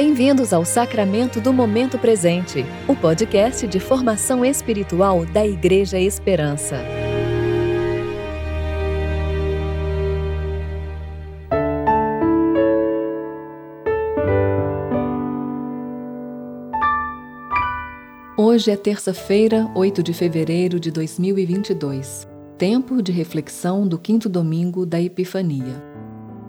Bem-vindos ao Sacramento do Momento Presente, o podcast de formação espiritual da Igreja Esperança. Hoje é terça-feira, 8 de fevereiro de 2022, tempo de reflexão do quinto domingo da Epifania.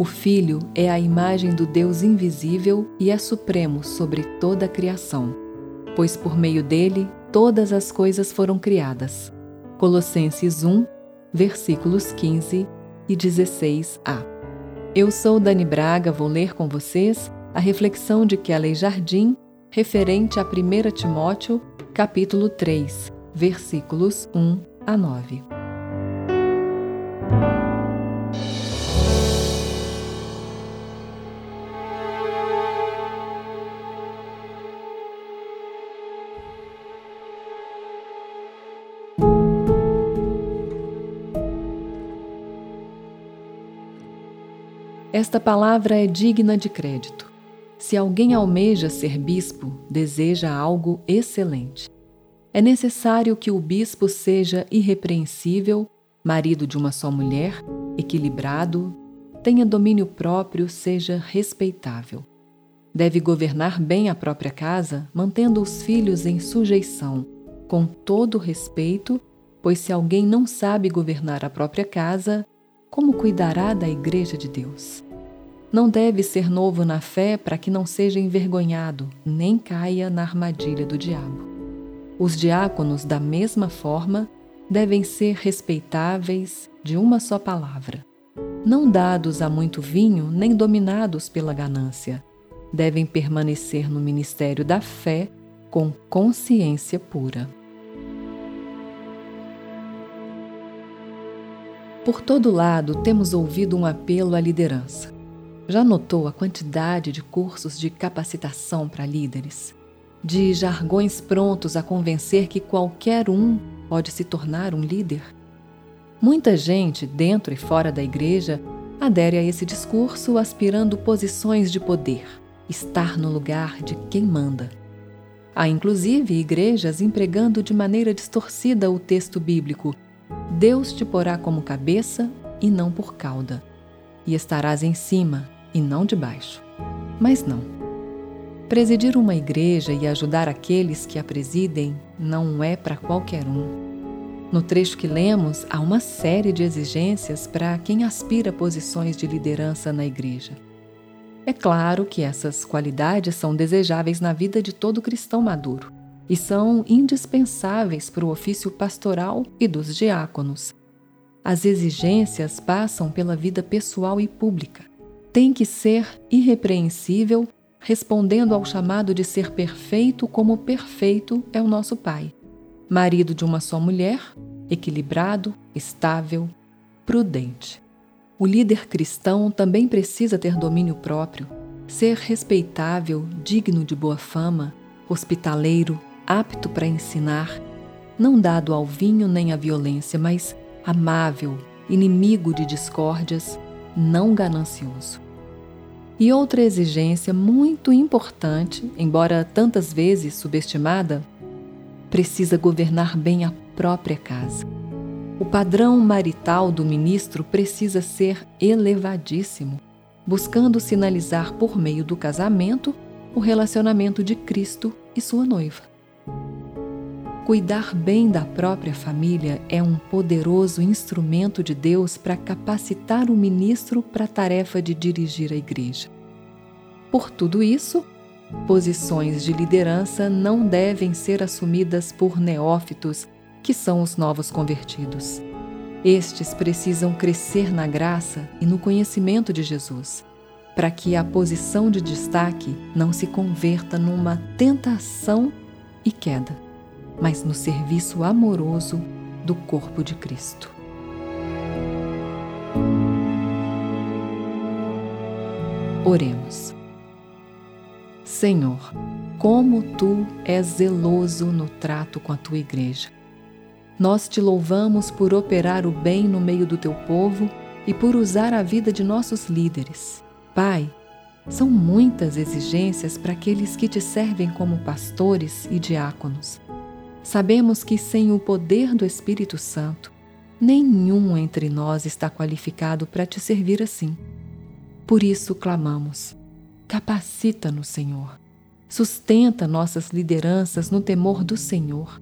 O Filho é a imagem do Deus invisível e é supremo sobre toda a criação, pois por meio dele todas as coisas foram criadas. Colossenses 1, versículos 15 e 16a. Eu sou Dani Braga, vou ler com vocês a reflexão de Kelly Jardim referente a 1 Timóteo, capítulo 3, versículos 1 a 9. Esta palavra é digna de crédito. Se alguém almeja ser bispo, deseja algo excelente. É necessário que o bispo seja irrepreensível, marido de uma só mulher, equilibrado, tenha domínio próprio, seja respeitável. Deve governar bem a própria casa, mantendo os filhos em sujeição, com todo respeito, pois se alguém não sabe governar a própria casa, como cuidará da Igreja de Deus? Não deve ser novo na fé para que não seja envergonhado, nem caia na armadilha do diabo. Os diáconos, da mesma forma, devem ser respeitáveis de uma só palavra, não dados a muito vinho, nem dominados pela ganância. Devem permanecer no ministério da fé com consciência pura. Por todo lado, temos ouvido um apelo à liderança. Já notou a quantidade de cursos de capacitação para líderes? De jargões prontos a convencer que qualquer um pode se tornar um líder? Muita gente, dentro e fora da igreja, adere a esse discurso aspirando posições de poder, estar no lugar de quem manda. Há inclusive igrejas empregando de maneira distorcida o texto bíblico Deus te porá como cabeça e não por cauda, e estarás em cima e não de baixo. Mas não. Presidir uma igreja e ajudar aqueles que a presidem não é para qualquer um. No trecho que lemos, há uma série de exigências para quem aspira a posições de liderança na igreja. É claro que essas qualidades são desejáveis na vida de todo cristão maduro e são indispensáveis para o ofício pastoral e dos diáconos. As exigências passam pela vida pessoal e pública. Tem que ser irrepreensível, respondendo ao chamado de ser perfeito como perfeito é o nosso Pai. Marido de uma só mulher, equilibrado, estável, prudente. O líder cristão também precisa ter domínio próprio, ser respeitável, digno de boa fama, hospitaleiro, apto para ensinar, não dado ao vinho nem à violência, mas amável, inimigo de discórdias, não ganancioso. E outra exigência muito importante, embora tantas vezes subestimada, precisa governar bem a própria casa. O padrão marital do ministro precisa ser elevadíssimo, buscando sinalizar por meio do casamento o relacionamento de Cristo e sua noiva. Cuidar bem da própria família é um poderoso instrumento de Deus para capacitar o ministro para a tarefa de dirigir a igreja. Por tudo isso, posições de liderança não devem ser assumidas por neófitos, que são os novos convertidos. Estes precisam crescer na graça e no conhecimento de Jesus, para que a posição de destaque não se converta numa tentação e queda mas no serviço amoroso do corpo de Cristo. Oremos. Senhor, como tu és zeloso no trato com a tua igreja. Nós te louvamos por operar o bem no meio do teu povo e por usar a vida de nossos líderes. Pai, São muitas exigências para aqueles que te servem como pastores e diáconos. Sabemos que sem o poder do Espírito Santo, nenhum entre nós está qualificado para te servir assim. Por isso clamamos: capacita-nos, Senhor. Sustenta nossas lideranças no temor do Senhor.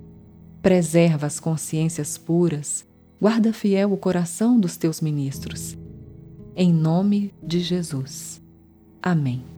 Preserva as consciências puras. Guarda fiel o coração dos teus ministros. Em nome de Jesus. Amém.